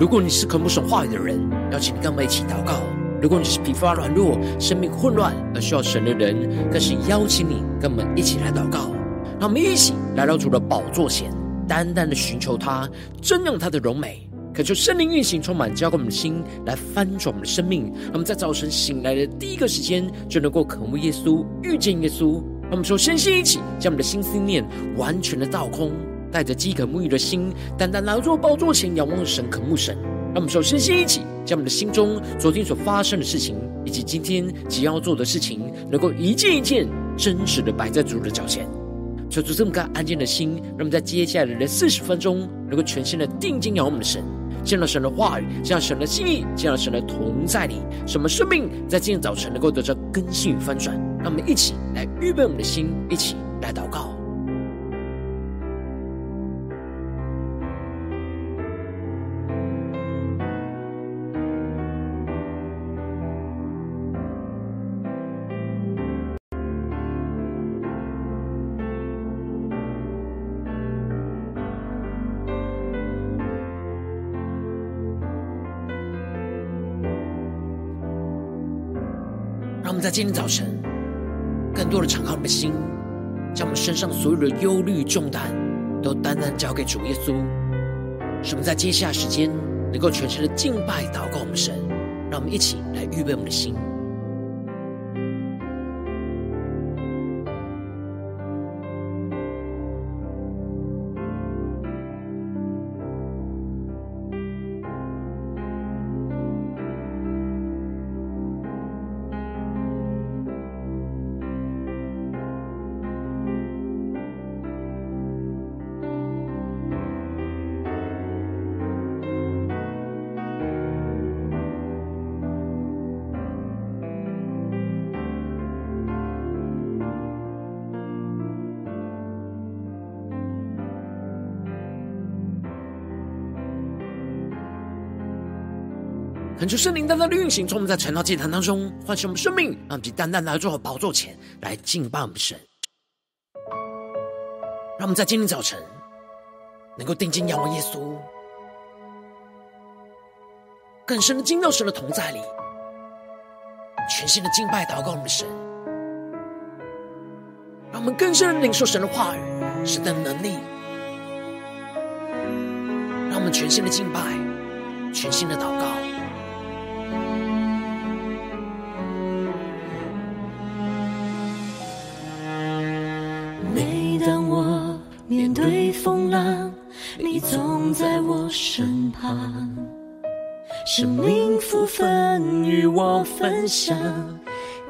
如果你是渴慕神话语的人，邀请你跟我们一起祷告；如果你是疲乏软弱、生命混乱而需要神的人，更是邀请你跟我们一起来祷告。让我们一起来到主的宝座前，单单的寻求他，瞻仰他的荣美，恳求圣灵运行，充满浇灌我们的心，来翻转我们的生命。让我们在早晨醒来的第一个时间，就能够渴慕耶稣，遇见耶稣。让我们说，身心一起，将我们的心思念完全的倒空。带着饥渴沐浴的心，单单来到宝座前仰望神、渴慕神。让我们首先先一起，将我们的心中昨天所发生的事情，以及今天即将要做的事情，能够一件一件真实的摆在主的脚前。求主这么个安静的心，让我们在接下来的四十分钟，能够全心的定睛仰望我们的神，见到神的话语，见到神的心意，见到神的同在里，什么生命在今天早晨能够得到更新与翻转。让我们一起来预备我们的心，一起来祷告。在今天早晨，更多的敞开我们的心，将我们身上所有的忧虑重担，都单单交给主耶稣。使我们在接下来时间，能够全心的敬拜祷告我们神。让我们一起来预备我们的心。恳求圣灵单单的运行，从我们在晨祷祭坛当中唤醒我们生命，让我们单单来到宝座前来敬拜我们神。让我们在今天早晨能够定睛仰望耶稣，更深的进到神的同在里，全新的敬拜祷告我们的神。让我们更深的领受神的话语，神的能力。让我们全新的敬拜，全新的祷告。身旁，生命福分与我分享，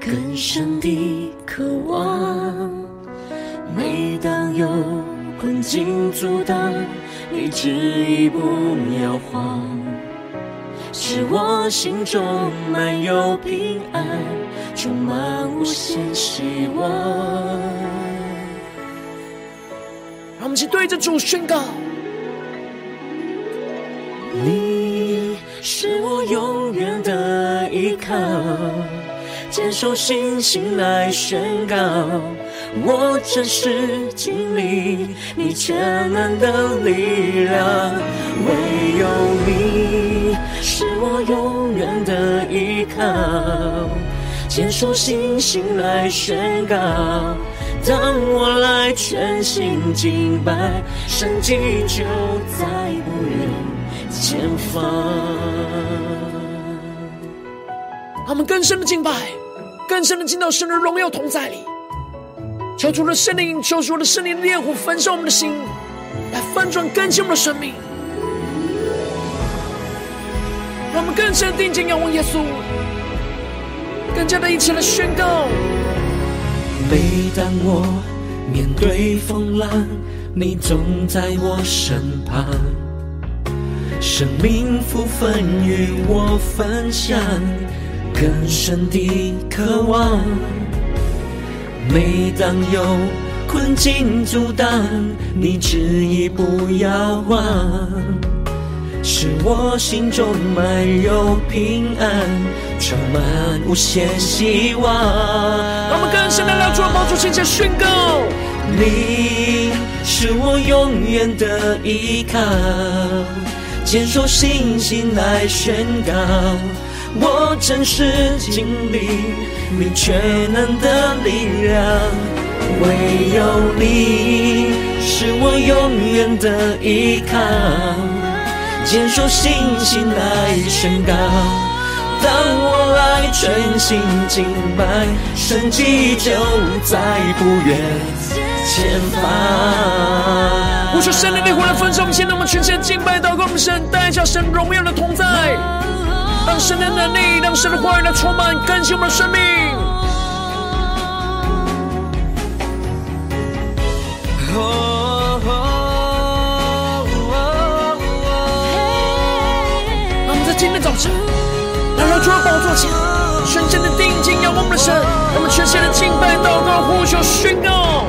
更深的渴望。每当有困境阻挡，你旨意不摇晃，使我心中满有平安，充满无限希望。让我们一起对着主宣告：坚守信心来宣告，我真实经历你全能的力量。唯有你是我永远的依靠，坚守信心来宣告。当我来全心敬拜，神迹就在不远前方。他们更深的敬拜，更深的进到神的荣耀同在里，求主的圣灵，求主的圣灵烈火焚烧我们的心，来翻转更新我们的生命。让我们更深的定睛仰望耶稣，更加的一起来宣告。每当我面对风浪，你总在我身旁，生命福分与我分享，更深的渴望。每当有困境阻挡，你执意不摇晃。使我心中满有平安，充满无限希望。我们更深的来到宝座前宣告：你是我永远的依靠，坚守信心来宣告，我真实经历你全能的力量，唯有你是我永远的依靠，坚守信心来宣告，当我爱全心敬拜，神迹就在不远前方。我说神的烈火来焚烧，现在我们全心敬拜祷告，我们神带下神荣耀的同在，让神的能力，让神的话语来充满更新我们的生命。让我们在今天早晨来到主的宝座前，全心的定睛仰望我们的神，让我们全心的敬拜祷告，呼求宣告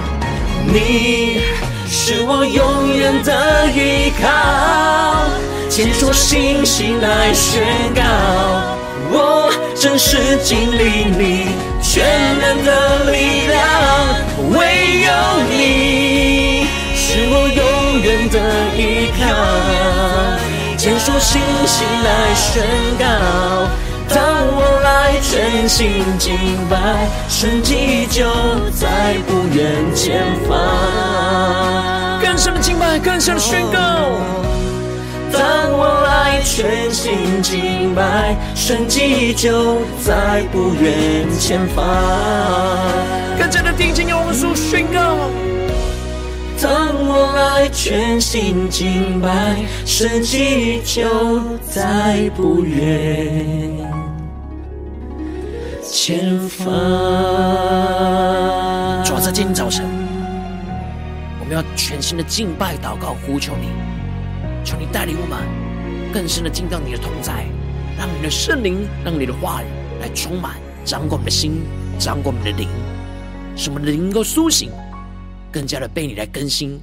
你。是我永远的依靠，坚守信心来宣告，我真实经历你全能的力量，唯有你是我永远的依靠，坚守信心来宣告，当我来全心敬拜，神迹就在不远前方。更深的敬拜，更深的宣告。当我来全心敬拜，神迹就在不远前方。更加的定睛，用我们所宣告。当我来全心敬拜，神迹就在不远前方。主要在今天早晨。我们要全心的敬拜、祷告、呼求你，求你带领我们更深的进到你的同在，让你的圣灵、让你的话语来充满、掌管我们的心、掌管我们的灵，使我们的灵能够苏醒，更加的被你来更新、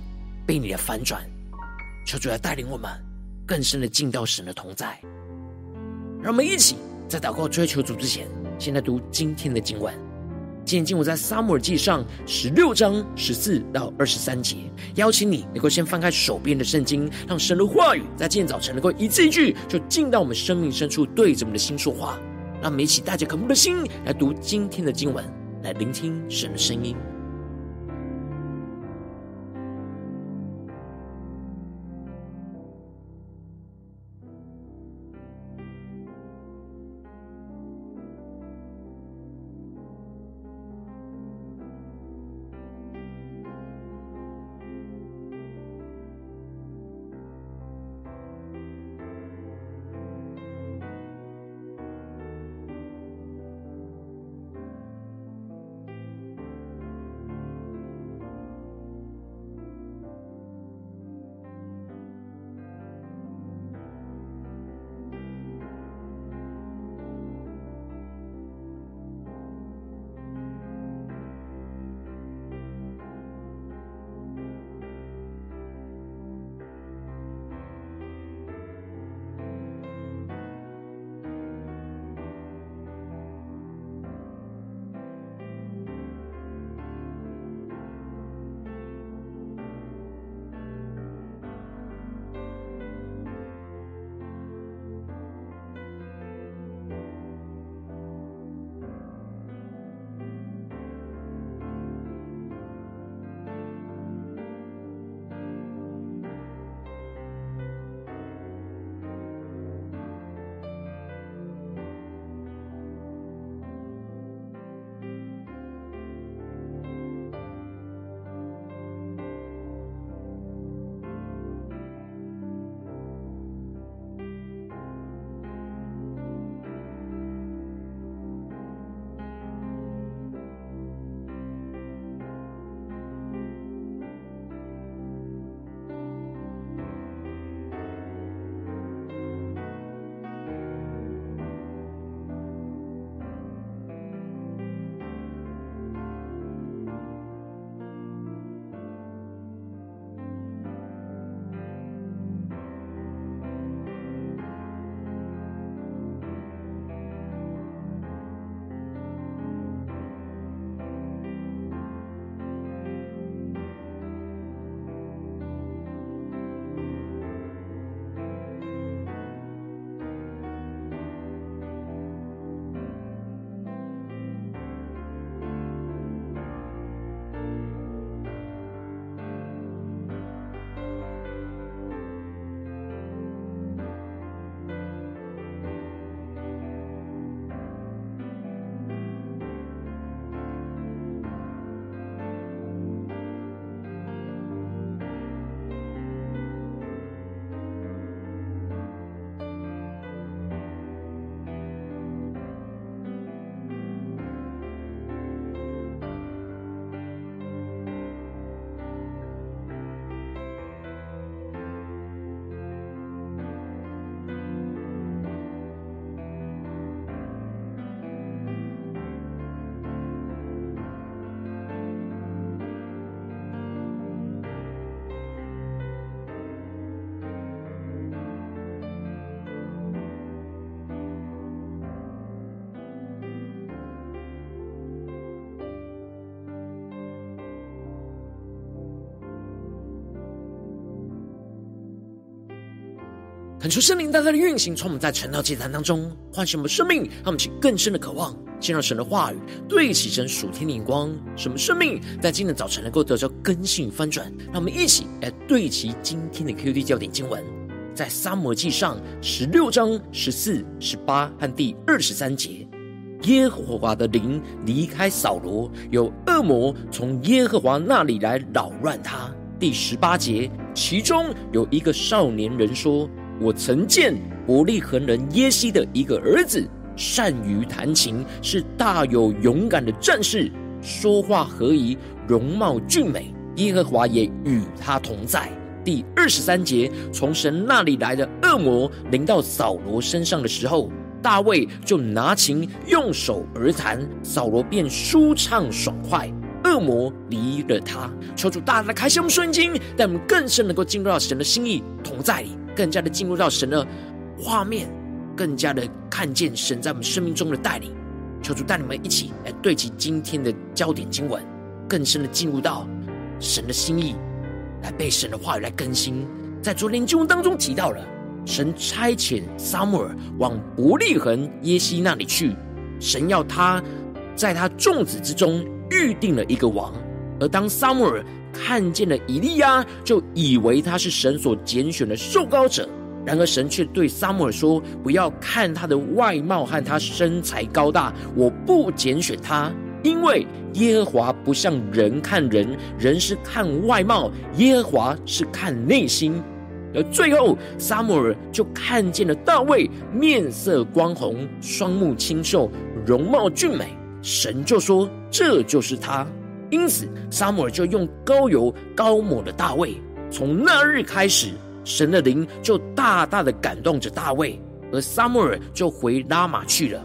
被你来翻转。求主来带领我们更深的进到神的同在。让我们一起在祷告、追求主之前，先来读今天的经文。今天经文在撒母耳记上十六章十四到二十三节，邀请你能够先翻开手边的圣经，让神的话语在今天早晨能够一字一句就进到我们生命深处，对着我们的心说话。让我们一起带着渴慕的心来读今天的经文，来聆听神的声音。恳求圣灵大大的运行，从我们在晨祷祭坛当中唤醒我们生命，让我们起更深的渴望，见到神的话语，对齐神属天的眼光，什么生命在今天早晨能够得到更新翻转。让我们一起来对齐今天的 QD 焦点经文，在撒母耳记上十六章十四、十八和第二十三节。耶和华的灵离开扫罗，有恶魔从耶和华那里来扰乱他。第十八节，其中有一个少年人说。我曾见伯利恒人耶西的一个儿子，善于弹琴，是大有勇敢的战士，说话和宜，容貌俊美。耶和华也与他同在。第二十三节，从神那里来的恶魔临到扫罗身上的时候，大卫就拿琴用手而弹，扫罗便舒畅爽快。恶魔离了他。求主大大开启我们圣经，让我们更深能够进入到神的心意同在里。更加的进入到神的画面，更加的看见神在我们生命中的带领。求主带你们一起来对齐今天的焦点经文，更深的进入到神的心意，来被神的话语来更新。在昨天经文当中提到了，神差遣撒母耳往伯利恒耶西那里去，神要他在他众子之中预定了一个王，而当撒母耳。看见了以利亚，就以为他是神所拣选的受膏者。然而神却对撒母耳说：“不要看他的外貌和他身材高大，我不拣选他，因为耶和华不像人看人，人是看外貌，耶和华是看内心。”而最后，撒母耳就看见了大卫，面色光红，双目清秀，容貌俊美。神就说：“这就是他。”因此，撒母耳就用膏油膏抹了大卫。从那日开始，神的灵就大大的感动着大卫，而撒母耳就回拉玛去了。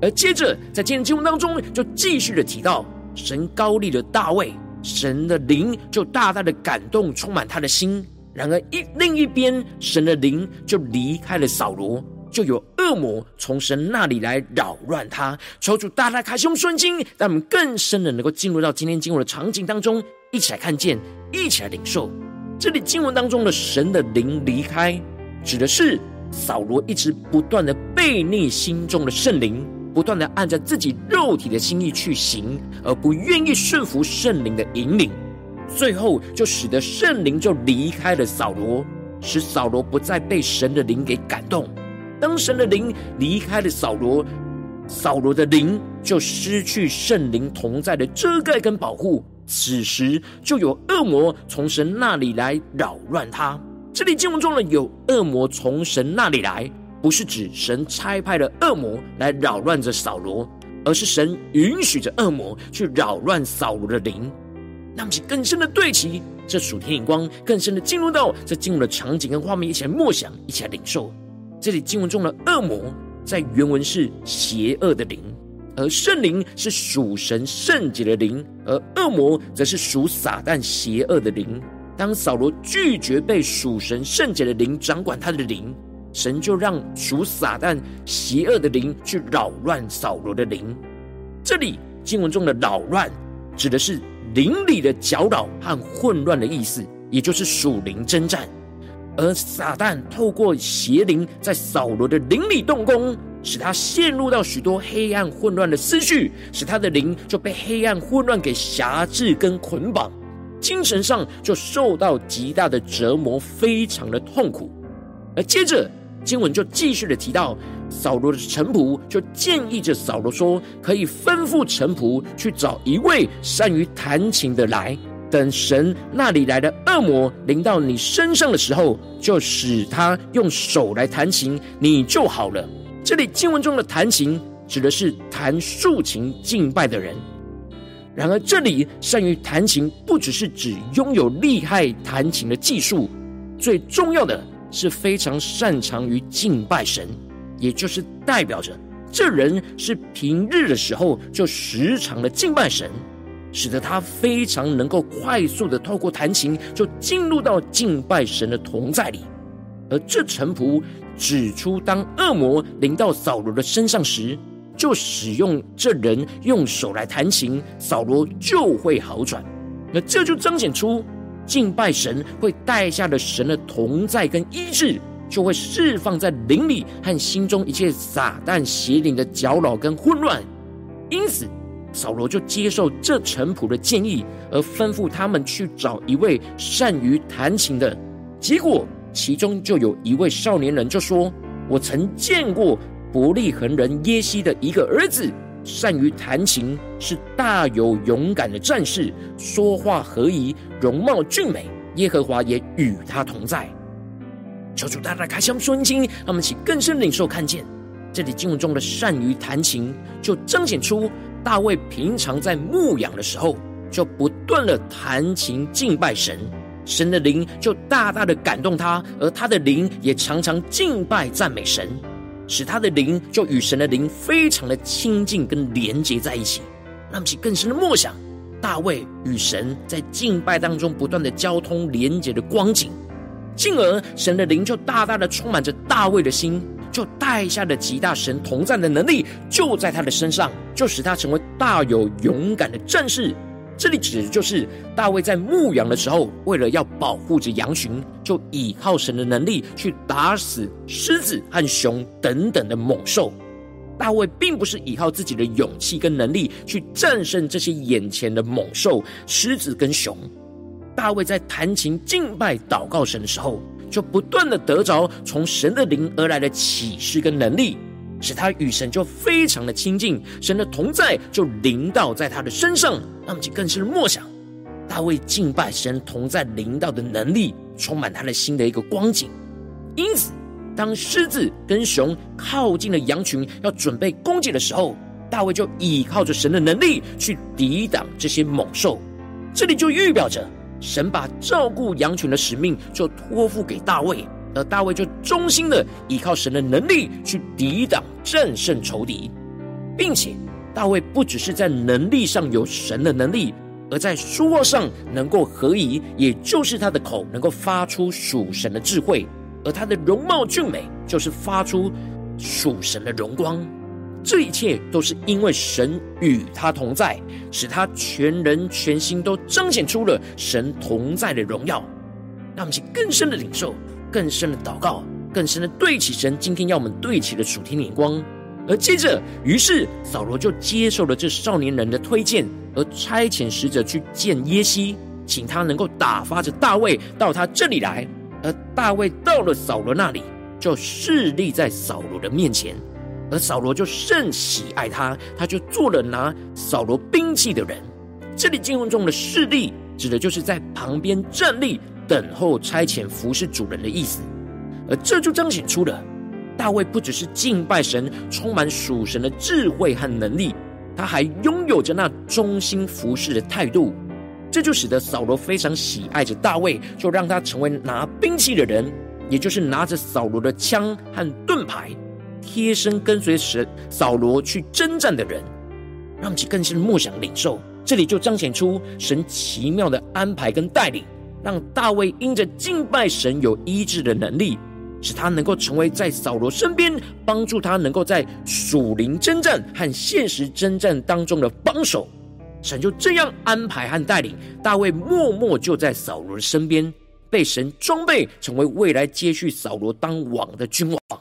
而接着，在今天经文当中，就继续的提到，神膏立了大卫，神的灵就大大的感动，充满他的心。然而一另一边，神的灵就离开了扫罗。就有恶魔从神那里来扰乱他，求主大大开胸顺经，让我们更深的能够进入到今天经文的场景当中，一起来看见，一起来领受。这里经文当中的神的灵离开，指的是扫罗一直不断的背逆心中的圣灵，不断的按照自己肉体的心意去行，而不愿意顺服圣灵的引领，最后就使得圣灵就离开了扫罗，使扫罗不再被神的灵给感动。当神的灵离开了扫罗，扫罗的灵就失去圣灵同在的遮盖跟保护。此时就有恶魔从神那里来扰乱他。这里经文中的有恶魔从神那里来，不是指神差派了恶魔来扰乱着扫罗，而是神允许着恶魔去扰乱扫罗的灵。让我们更深的对齐这属天眼光，更深的进入到这进入的场景跟画面，一起来默想，一起来领受。这里经文中的恶魔，在原文是邪恶的灵，而圣灵是属神圣洁的灵，而恶魔则是属撒旦邪恶的灵。当扫罗拒绝被属神圣洁的灵掌管他的灵，神就让属撒旦邪恶的灵去扰乱扫罗的灵。这里经文中的扰乱，指的是灵里的搅扰和混乱的意思，也就是属灵征战。而撒旦透过邪灵在扫罗的灵里动工，使他陷入到许多黑暗混乱的思绪，使他的灵就被黑暗混乱给辖制跟捆绑，精神上就受到极大的折磨，非常的痛苦。而接着经文就继续的提到，扫罗的臣仆就建议着扫罗说，可以吩咐臣仆去找一位善于弹琴的来。等神那里来的恶魔临到你身上的时候，就使他用手来弹琴，你就好了。这里经文中的弹琴指的是弹竖琴敬拜的人。然而，这里善于弹琴不只是指拥有厉害弹琴的技术，最重要的是非常擅长于敬拜神，也就是代表着这人是平日的时候就时常的敬拜神。使得他非常能够快速的透过弹琴，就进入到敬拜神的同在里。而这臣仆指出，当恶魔临到扫罗的身上时，就使用这人用手来弹琴，扫罗就会好转。那这就彰显出敬拜神会带下的神的同在跟医治，就会释放在灵里和心中一切撒旦邪灵的搅扰跟混乱。因此，扫罗就接受这臣仆的建议，而吩咐他们去找一位善于弹琴的。结果，其中就有一位少年人就说：“我曾见过伯利恒人耶西的一个儿子。”善于弹琴，是大有勇敢的战士，说话合宜，容貌俊美。耶和华也与他同在。求主大大开箱顺经，让我们起更深领受看见这里经文中的善于弹琴，就彰显出大卫平常在牧养的时候，就不断的弹琴敬拜神，神的灵就大大的感动他，而他的灵也常常敬拜赞美神。使他的灵就与神的灵非常的亲近跟连接在一起，让其更深的默想大卫与神在敬拜当中不断的交通连接的光景，进而神的灵就大大的充满着大卫的心，就带下了极大神同在的能力，就在他的身上，就使他成为大有勇敢的战士。这里指的就是大卫在牧羊的时候，为了要保护着羊群，就倚靠神的能力去打死狮子和熊等等的猛兽。大卫并不是依靠自己的勇气跟能力去战胜这些眼前的猛兽、狮子跟熊。大卫在弹琴敬拜祷告神的时候，就不断的得着从神的灵而来的启示跟能力。使他与神就非常的亲近，神的同在就临到在他的身上，让我们就更深的默想大卫敬拜神同在临到的能力，充满他的心的一个光景。因此，当狮子跟熊靠近了羊群，要准备攻击的时候，大卫就倚靠着神的能力去抵挡这些猛兽。这里就预表着神把照顾羊群的使命就托付给大卫。而大卫就忠心的依靠神的能力去抵挡、战胜仇敌，并且大卫不只是在能力上有神的能力，而在说话上能够合宜，也就是他的口能够发出属神的智慧，而他的容貌俊美，就是发出属神的荣光。这一切都是因为神与他同在，使他全人全心都彰显出了神同在的荣耀。让我们去更深的领受。更深的祷告，更深的对齐神今天要我们对齐的属天眼光。而接着，于是扫罗就接受了这少年人的推荐，而差遣使者去见耶西，请他能够打发着大卫到他这里来。而大卫到了扫罗那里，就侍立在扫罗的面前，而扫罗就甚喜爱他，他就做了拿扫罗兵器的人。这里经文中的侍立，指的就是在旁边站立。等候差遣服侍主人的意思，而这就彰显出了大卫不只是敬拜神，充满属神的智慧和能力，他还拥有着那忠心服侍的态度。这就使得扫罗非常喜爱着大卫，就让他成为拿兵器的人，也就是拿着扫罗的枪和盾牌，贴身跟随神扫罗去征战的人，让其更深默想领受。这里就彰显出神奇妙的安排跟带领。让大卫因着敬拜神有医治的能力，使他能够成为在扫罗身边，帮助他能够在属灵征战和现实征战当中的帮手。神就这样安排和带领大卫，默默就在扫罗身边，被神装备成为未来接续扫罗当王的君王。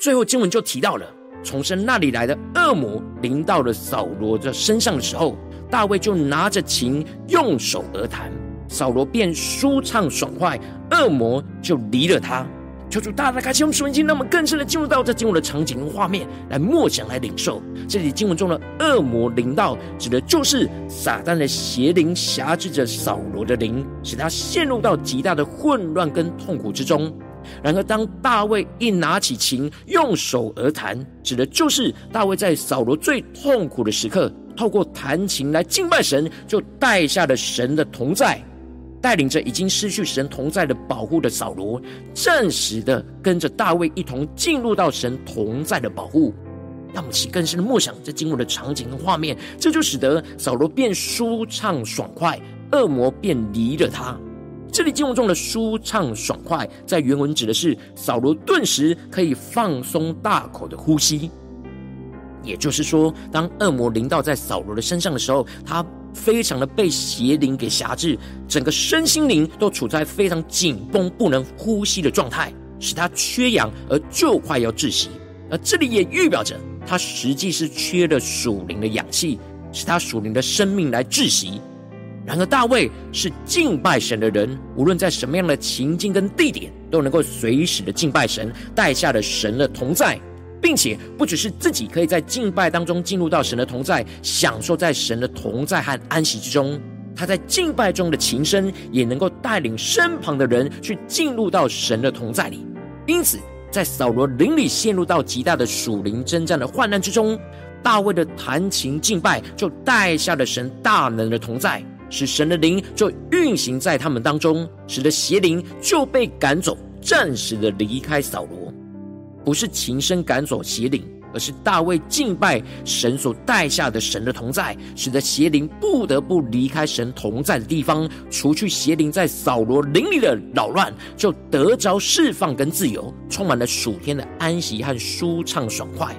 最后经文就提到了从神那里来的恶魔临到了扫罗的身上的时候。大卫就拿着琴，用手而弹，扫罗便舒畅爽快，恶魔就离了他。求主大大开启我们属灵，让我们更深的进入到这经文的场景跟画面，来默想、来领受。这里经文中的恶魔临到，指的就是撒旦的邪灵挟制着扫罗的灵，使他陷入到极大的混乱跟痛苦之中。然而，当大卫一拿起琴，用手而弹，指的就是大卫在扫罗最痛苦的时刻。透过弹琴来敬拜神，就带下了神的同在，带领着已经失去神同在的保护的扫罗，暂时的跟着大卫一同进入到神同在的保护。让我们起更深的默想这经文的场景和画面，这就使得扫罗变舒畅爽快，恶魔便离了他。这里经文中的舒畅爽快，在原文指的是扫罗顿时可以放松大口的呼吸。也就是说，当恶魔临到在扫罗的身上的时候，他非常的被邪灵给辖制，整个身心灵都处在非常紧绷、不能呼吸的状态，使他缺氧而就快要窒息。而这里也预表着他实际是缺了属灵的氧气，使他属灵的生命来窒息。然而大卫是敬拜神的人，无论在什么样的情境跟地点，都能够随时的敬拜神，带下了神的同在。并且不只是自己可以在敬拜当中进入到神的同在，享受在神的同在和安息之中。他在敬拜中的琴声也能够带领身旁的人去进入到神的同在里。因此，在扫罗灵里陷入到极大的属灵征战的患难之中，大卫的弹琴敬拜就带下了神大能的同在，使神的灵就运行在他们当中，使得邪灵就被赶走，暂时的离开扫罗。不是琴声赶走邪灵，而是大卫敬拜神所带下的神的同在，使得邪灵不得不离开神同在的地方，除去邪灵在扫罗灵里的扰乱，就得着释放跟自由，充满了属天的安息和舒畅爽快。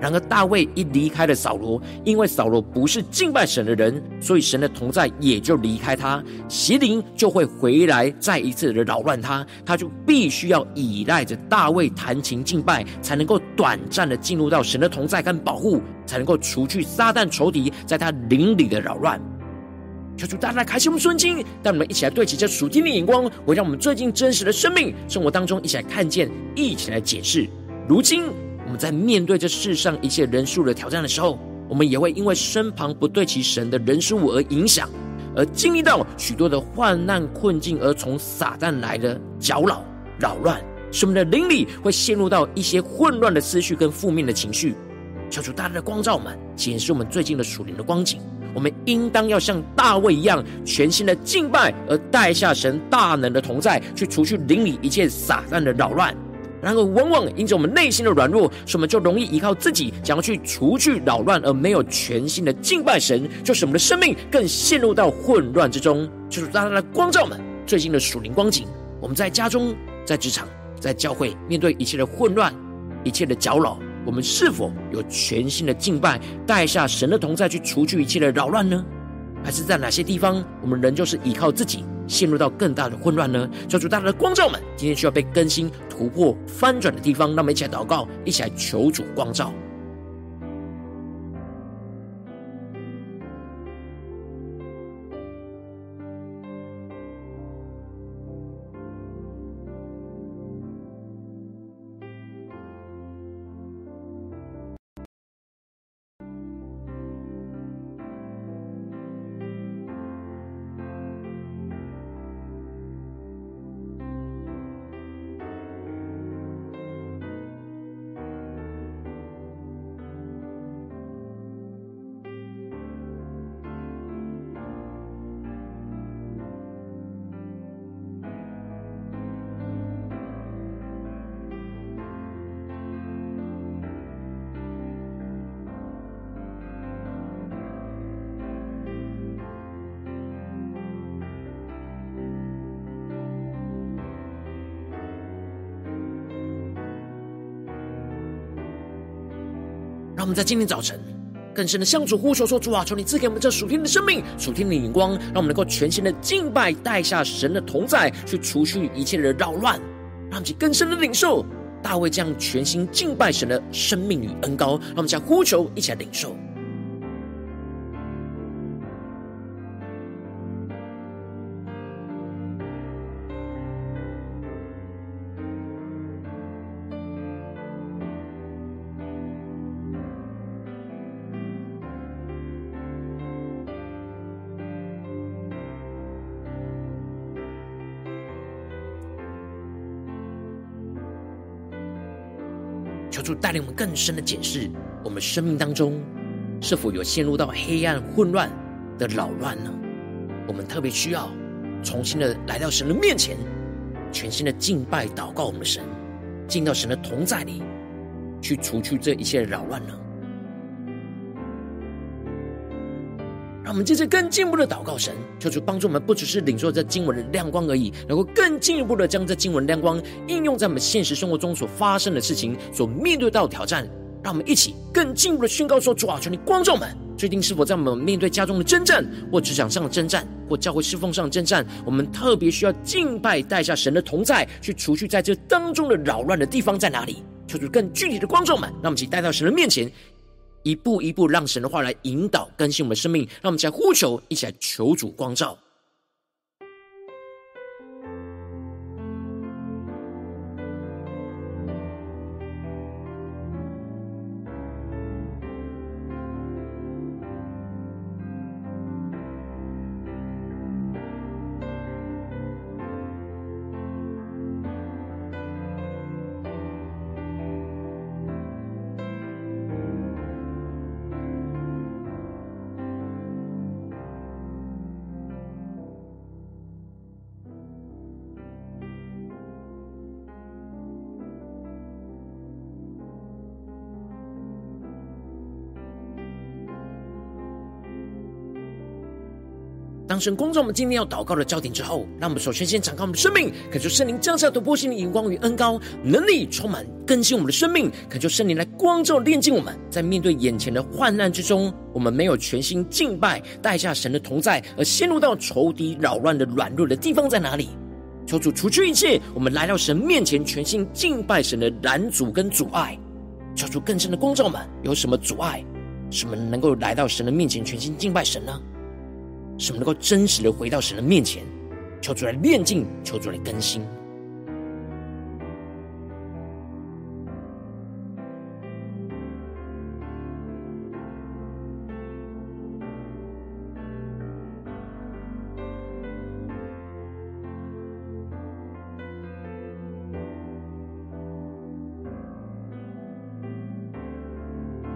然而，大卫一离开了扫罗，因为扫罗不是敬拜神的人，所以神的同在也就离开他，邪灵就会回来再一次的扰乱他，他就必须要依赖着大卫弹琴敬拜，才能够短暂的进入到神的同在跟保护，才能够除去撒旦仇敌在他灵里的扰乱。求主大家开启我们顺经，带我们一起来对齐这属天的眼光，会让我们最近真实的生命生活当中一起来看见，一起来解释。如今。我们在面对这世上一切人数的挑战的时候，我们也会因为身旁不对齐神的人事物而影响，而经历到许多的患难困境，而从撒旦来的搅扰、扰乱，使我们的灵里会陷入到一些混乱的思绪跟负面的情绪。求主大大的光照我们，检视我们最近的属灵的光景。我们应当要像大卫一样，全新的敬拜，而带下神大能的同在，去除去灵里一切撒旦的扰乱。然而，往往因着我们内心的软弱，使我们就容易依靠自己，想要去除去扰乱，而没有全新的敬拜神，就使我们的生命更陷入到混乱之中。就是大家的光照们最近的属灵光景。我们在家中、在职场、在教会，面对一切的混乱、一切的搅扰，我们是否有全新的敬拜，带下神的同在，去除去一切的扰乱呢？还是在哪些地方，我们仍旧是依靠自己？陷入到更大的混乱呢？求主大大的光照们，今天需要被更新、突破、翻转的地方，让我们一起来祷告，一起来求主光照。们在今天早晨更深的向主呼求说：“主啊，求你赐给我们这属天的生命、属天的眼光，让我们能够全新的敬拜，带下神的同在，去除去一切的扰乱，让其更深的领受大卫这样全新敬拜神的生命与恩高。让我们将呼求一起来领受。”主带领我们更深的检视，我们生命当中是否有陷入到黑暗混乱的扰乱呢？我们特别需要重新的来到神的面前，全新的敬拜祷告我们的神，进到神的同在里，去除去这一切的扰乱呢？让我们接着更进一步的祷告神，求主帮助我们，不只是领受这经文的亮光而已，能够更进一步的将这经文亮光应用在我们现实生活中所发生的事情、所面对到的挑战。让我们一起更进一步的宣告说：主啊，求你光照我们，最近是否在我们面对家中的征战，或职场上的征战，或教会侍奉上的征战，我们特别需要敬拜带下神的同在，去除去在这当中的扰乱的地方在哪里？求主更具体的光照们，让我们一起带到神的面前，一步一步让神的话来引导更新我们的生命，让我们一起来呼求，一起来求主光照。神光照我们今天要祷告的焦点之后，让我们首先先敞开我们的生命，恳求圣灵降下突破性的眼光与恩膏能力，充满更新我们的生命。恳求圣灵来光照炼净我们，在面对眼前的患难之中，我们没有全心敬拜带下神的同在，而陷入到仇敌扰乱的软弱的地方在哪里？求主除去一切我们来到神面前全心敬拜神的拦阻跟阻碍。求主更深的光照们，有什么阻碍？什么能够来到神的面前全心敬拜神呢？使我们能够真实的回到神的面前，求主来炼净，求主来更新。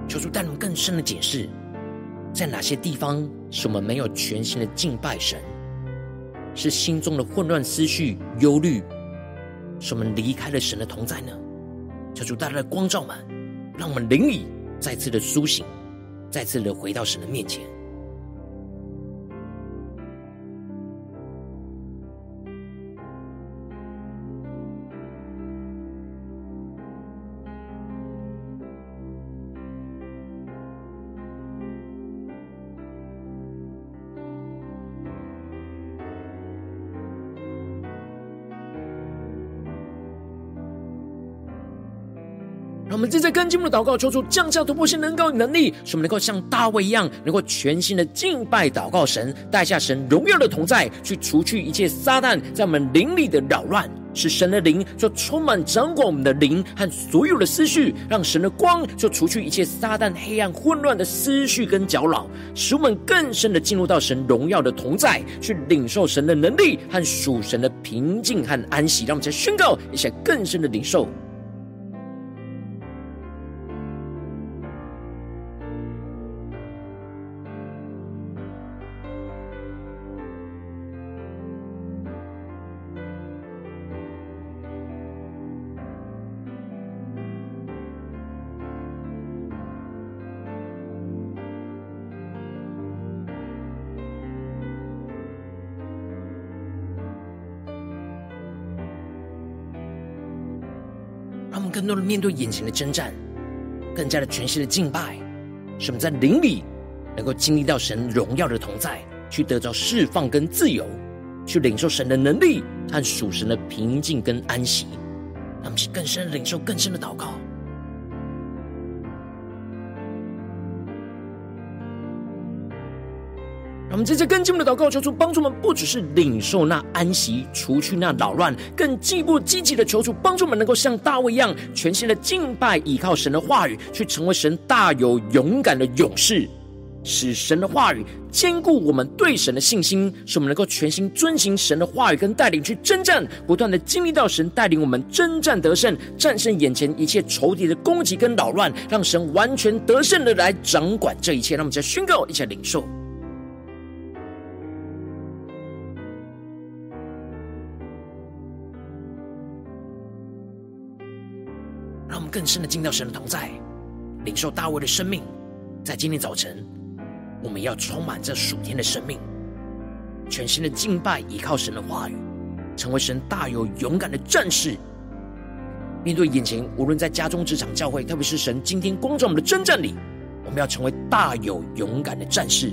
求主带领更深的解释。在哪些地方是我们没有全心的敬拜神？是心中的混乱思绪、忧虑，是我们离开了神的同在呢？求主带来的光照们，让我们灵里再次的苏醒，再次的回到神的面前。让我们正在跟进我们的祷告，求主降下突破性能高能力，使我们能够像大卫一样，能够全新的敬拜祷告神，带下神荣耀的同在，去除去一切撒旦在我们灵里的扰乱，使神的灵就充满掌管我们的灵和所有的思绪，让神的光就除去一切撒旦黑暗混乱的思绪跟搅扰，使我们更深的进入到神荣耀的同在，去领受神的能力和属神的平静和安息。让我们再宣告一下更深的领受。更多的面对眼前的征战，更加的全新的敬拜，使我们在灵里能够经历到神荣耀的同在，去得到释放跟自由，去领受神的能力和属神的平静跟安息，让我们去更深领受更深的祷告。我们接着跟进我们的祷告，求主帮助我们，不只是领受那安息，除去那扰乱，更进一步积极的求主帮助我们，能够像大卫一样，全心的敬拜，依靠神的话语，去成为神大有勇敢的勇士，使神的话语坚固我们对神的信心，使我们能够全心遵行神的话语跟带领去征战，不断的经历到神带领我们征战得胜，战胜眼前一切仇敌的攻击跟扰乱，让神完全得胜的来掌管这一切。让我们再宣告，一起来领受。更深的进到神的同在，领受大卫的生命。在今天早晨，我们要充满这属天的生命，全新的敬拜，依靠神的话语，成为神大有勇敢的战士。面对眼前，无论在家中、职场、教会，特别是神今天光照我们的征战里，我们要成为大有勇敢的战士。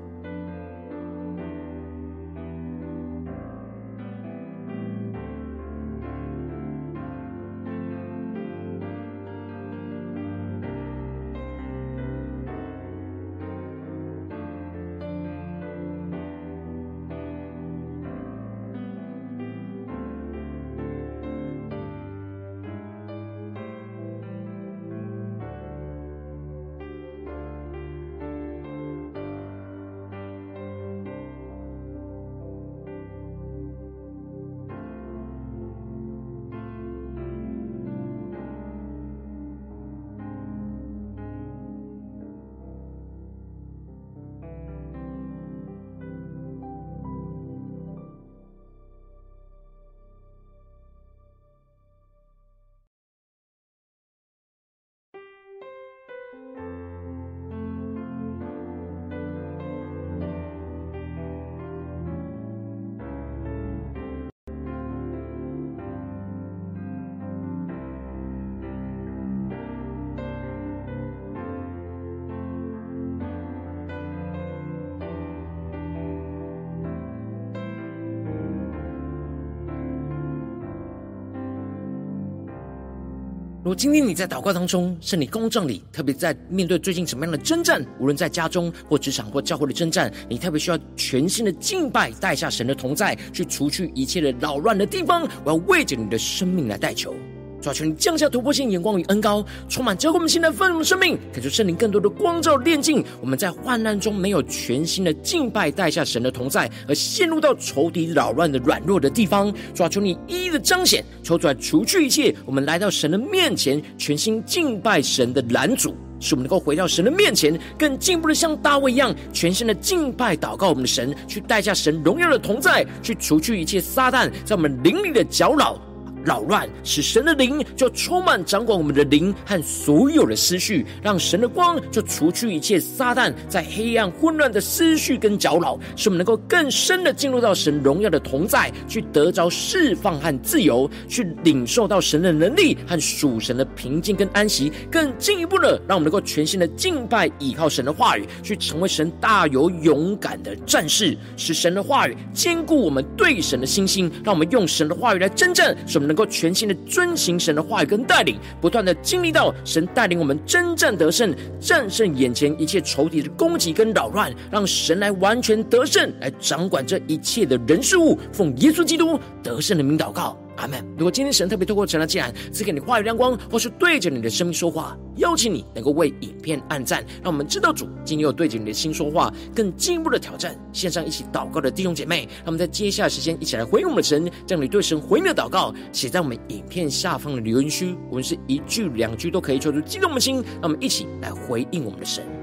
今天你在祷告当中，圣灵光照里，特别在面对最近什么样的征战，无论在家中或职场或教会的征战，你特别需要全新的敬拜，带下神的同在，去除去一切的扰乱的地方。我要为着你的生命来代求。主啊，求你降下突破性眼光与恩高，充满浇灌我们现在丰盛的生命，给出圣灵更多的光照炼净。我们在患难中没有全新的敬拜，带下神的同在，而陷入到仇敌扰乱的软弱的地方。主啊，求你一一的彰显，求主来除去一切。我们来到神的面前，全心敬拜神的拦阻，使我们能够回到神的面前，更进一步的像大卫一样，全心的敬拜祷告我们的神，去带下神荣耀的同在，去除去一切撒旦在我们灵里的搅扰。扰乱，使神的灵就充满掌管我们的灵和所有的思绪，让神的光就除去一切撒旦在黑暗混乱的思绪跟搅扰，使我们能够更深的进入到神荣耀的同在，去得着释放和自由，去领受到神的能力和属神的平静跟安息，更进一步的让我们能够全新的敬拜，倚靠神的话语，去成为神大有勇敢的战士，使神的话语坚固我们对神的信心，让我们用神的话语来真正，使我们。能够全新的遵行神的话语跟带领，不断的经历到神带领我们征战得胜，战胜眼前一切仇敌的攻击跟扰乱，让神来完全得胜，来掌管这一切的人事物。奉耶稣基督得胜的名祷告。阿门。如果今天神特别透过神的进来，赐给你话语亮光，或是对着你的生命说话，邀请你能够为影片按赞，让我们知道主今天有对着你的心说话，更进一步的挑战。线上一起祷告的弟兄姐妹，让我们在接下来时间一起来回应我们的神，将你对神回应的祷告写在我们影片下方的留言区，我们是一句两句都可以，求主激动的心，让我们一起来回应我们的神。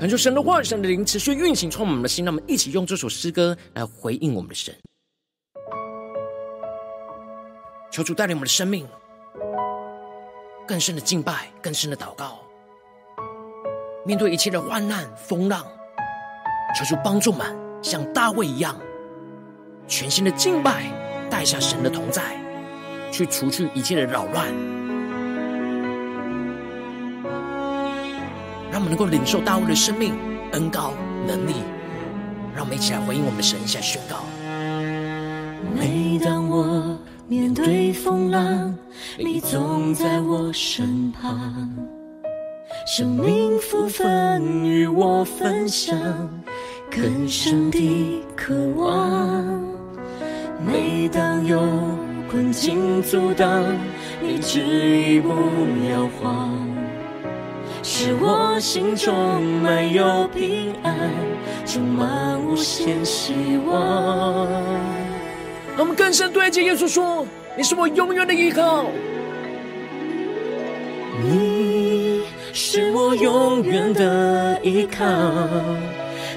感受神的话语，神的灵持续运行，充满我们的心。让我们一起用这首诗歌来回应我们的神。求主带领我们的生命，更深的敬拜，更深的祷告。面对一切的患难风浪，求主帮助们，像大卫一样，全新的敬拜，带下神的同在，去除去一切的扰乱，让我们能够领受大卫的生命恩膏能力。让我们一起来回应我们神，一下宣告。每当我面对风浪，你总在我身旁，生命福分与我分享，更深的渴望。每当有困境阻挡，你执意不摇晃，使我心中满有平安，充满无限希望。让我们更深对着耶稣说：“你是我永远的依靠，你是我永远的依靠。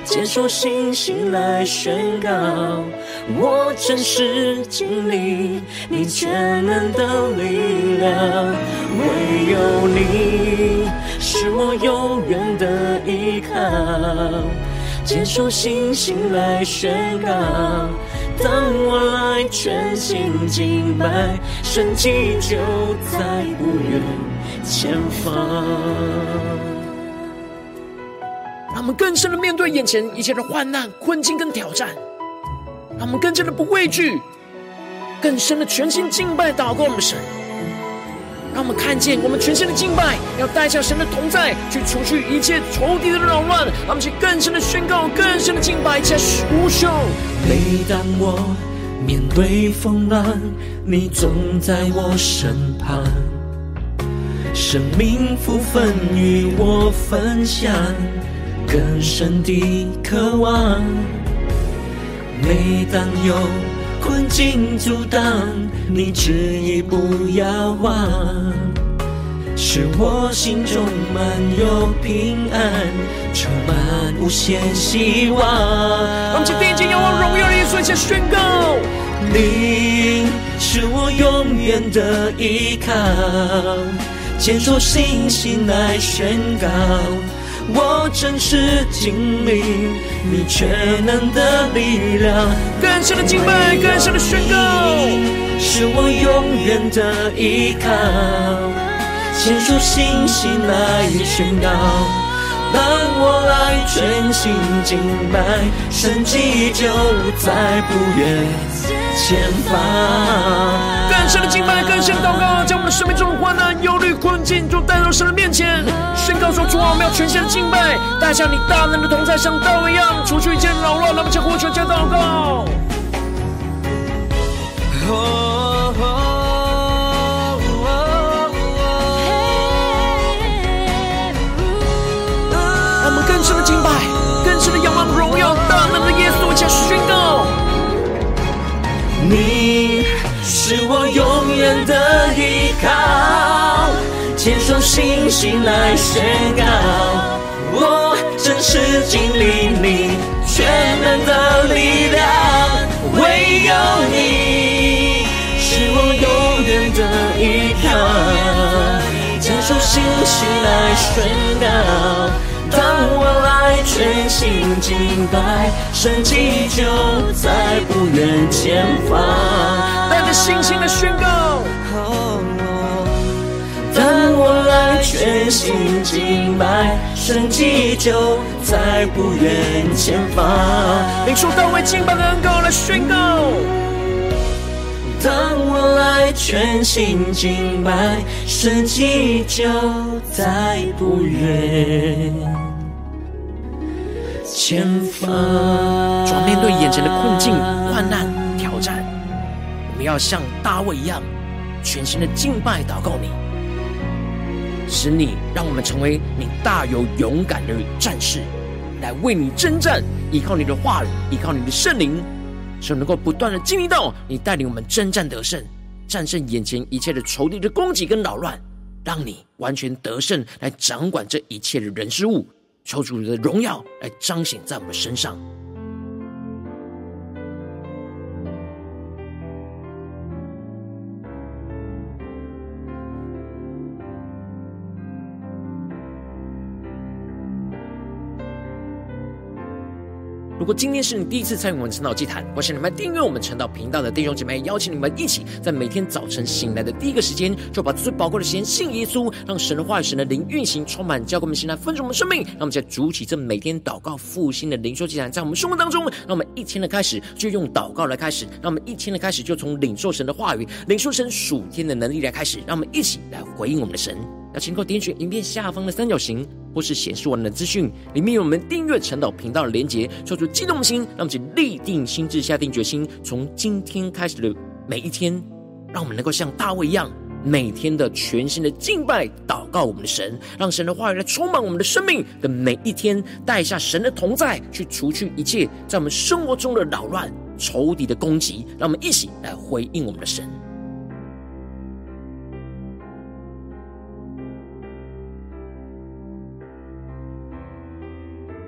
坚守信心来宣告，我真实经历你全能的力量。唯有你是我永远的依靠，坚守信心来宣告。”当我来全心敬拜，神迹就在不远前方。我们更深的面对眼前一切的患难、困境跟挑战，让我们更加的不畏惧，更深的全心敬拜祷告我们的神。让我们看见，我们全新的敬拜要带下神的同在，去除去一切仇敌的扰乱。让我们去更深的宣告，更深的敬拜，加无休。每当我面对风浪，你总在我身旁，生命福分与我分享，更深的渴望。每当有困境阻挡，你执意不要忘，使我心中满有平安，充满无限希望。我们今天要往荣耀的耶稣前宣告：你是我永远的依靠，坚守信心来宣告。我真实经历你全能的力量，更深的敬拜，更深的宣告，是我永远的依靠。献出信心来宣告，当我来全心敬拜，神迹就在不远。前方，更深的敬拜，更深的祷告，将我们的生命中的患难、忧虑、困境，都带到神的面前，宣告说：主啊，我们要全心的敬拜，带下你大能的同在，像大卫一样，除去一切扰乱，让我们将呼求加祷告。更深的敬拜，更深的仰望荣耀大能的耶稣，加宣告。你是我永远的依靠，坚守信心来宣告，我真实经历你全能的力量。唯有你是我永远的依靠，坚守信心来宣告。当我来全心敬拜，神迹就在不远前方。带着信心的宣告。我来全心敬拜，神迹就在不远前方。领受大卫敬拜的恩膏来宣告。当我来全心敬拜，神迹就在不远。前方，转面对眼前的困境、患难、挑战，我们要像大卫一样，全心的敬拜、祷告你，使你让我们成为你大有勇敢的战士，来为你征战，依靠你的话语，依靠你的圣灵，使能够不断的经历到你带领我们征战得胜，战胜眼前一切的仇敌的攻击跟扰乱，让你完全得胜，来掌管这一切的人事物。求主的荣耀来彰显在我们身上。如果今天是你第一次参与我们晨祷祭坛，或是你们订阅我们晨祷频道的弟兄姐妹，邀请你们一起在每天早晨醒来的第一个时间，就把最宝贵的时间信耶稣，让神的话语、神的灵运行，充满教灌我们心来分盛我们生命。让我们在主起这每天祷告复兴的灵修祭坛，在我们生活当中，让我们一天的开始就用祷告来开始，让我们一天的开始就从领受神的话语、领受神属天的能力来开始，让我们一起来回应我们的神。要请够点选影片下方的三角形，或是显示完的资讯，里面有我们订阅晨祷频道的连结，抽出激动的心，让我们立定心智，下定决心，从今天开始的每一天，让我们能够像大卫一样，每天的全新的敬拜、祷告我们的神，让神的话语来充满我们的生命的每一天，带下神的同在，去除去一切在我们生活中的扰乱、仇敌的攻击，让我们一起来回应我们的神。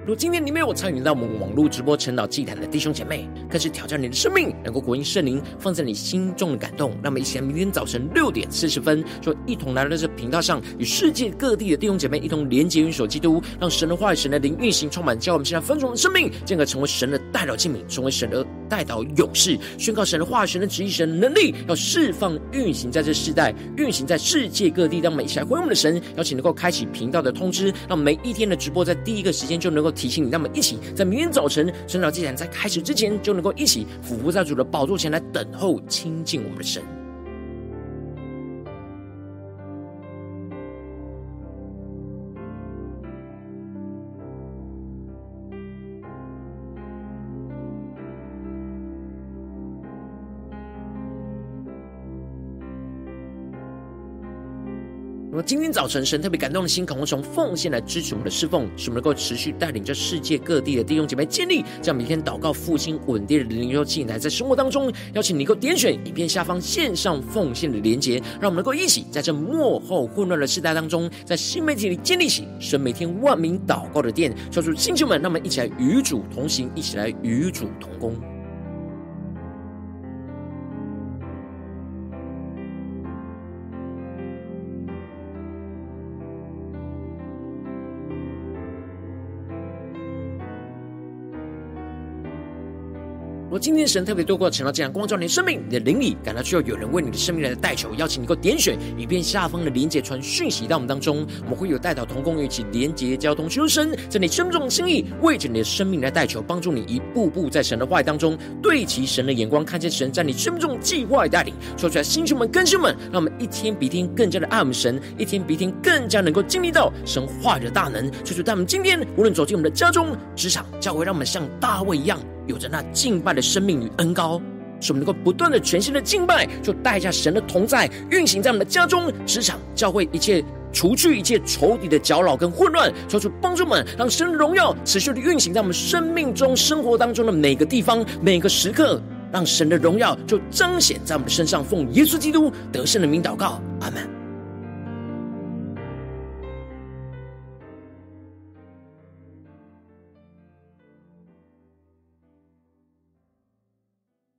如今天你没有参与到我们网络直播晨祷祭坛的弟兄姐妹，更是挑战你的生命，能够回应圣灵放在你心中的感动。让我们一起来，明天早晨六点四十分，就一同来到这频道上，与世界各地的弟兄姐妹一同连接、运手基督，让神的话语、神的灵运行，充满，叫我们现在分盛的生命，进而成为神的代表器皿，成为神的代祷勇士，宣告神的话语、神的旨意、神的能力，要释放、运行在这世代，运行在世界各地。让我们一起来回应我们的神，邀请能够开启频道的通知，让每一天的直播在第一个时间就能够。提醒你，让我们一起在明天早晨晨祷祭坛在开始之前，就能够一起俯伏在主的宝座前来等候亲近我们的神。今天早晨，神特别感动的心，渴望从奉献来支持我们的侍奉，使我们能够持续带领着世界各地的弟兄姐妹建立这样每天祷告复兴稳定的灵修祭坛，在生活当中，邀请你能够点选影片下方线上奉献的连结，让我们能够一起在这幕后混乱的时代当中，在新媒体里建立起神每天万名祷告的殿，求主星球们，让我们一起来与主同行，一起来与主同工。今天神特别透过晨祷这样光照你的生命，你的灵里感到需要有人为你的生命来代求，邀请你能够点选影片下方的连结传讯息到我们当中，我们会有代祷同工一起连结交通，求神在你生命中心意，为着你的生命来代求，帮助你一步步在神的话语当中对齐神的眼光，看见神在你生命中计划带领，说出来，弟兄们、更新们，让我们一天比一天更加的爱我们神，一天比一天更加能够经历到神话语的大能，求主在我们今天无论走进我们的家中、职场、教会，让我们像大卫一样。有着那敬拜的生命与恩膏，使我们能够不断的全新的敬拜，就带下神的同在，运行在我们的家中、职场、教会，一切除去一切仇敌的搅扰跟混乱，求主帮助们，让神的荣耀持续的运行在我们生命中、生活当中的每个地方、每个时刻，让神的荣耀就彰显在我们的身上。奉耶稣基督得胜的名祷告，阿门。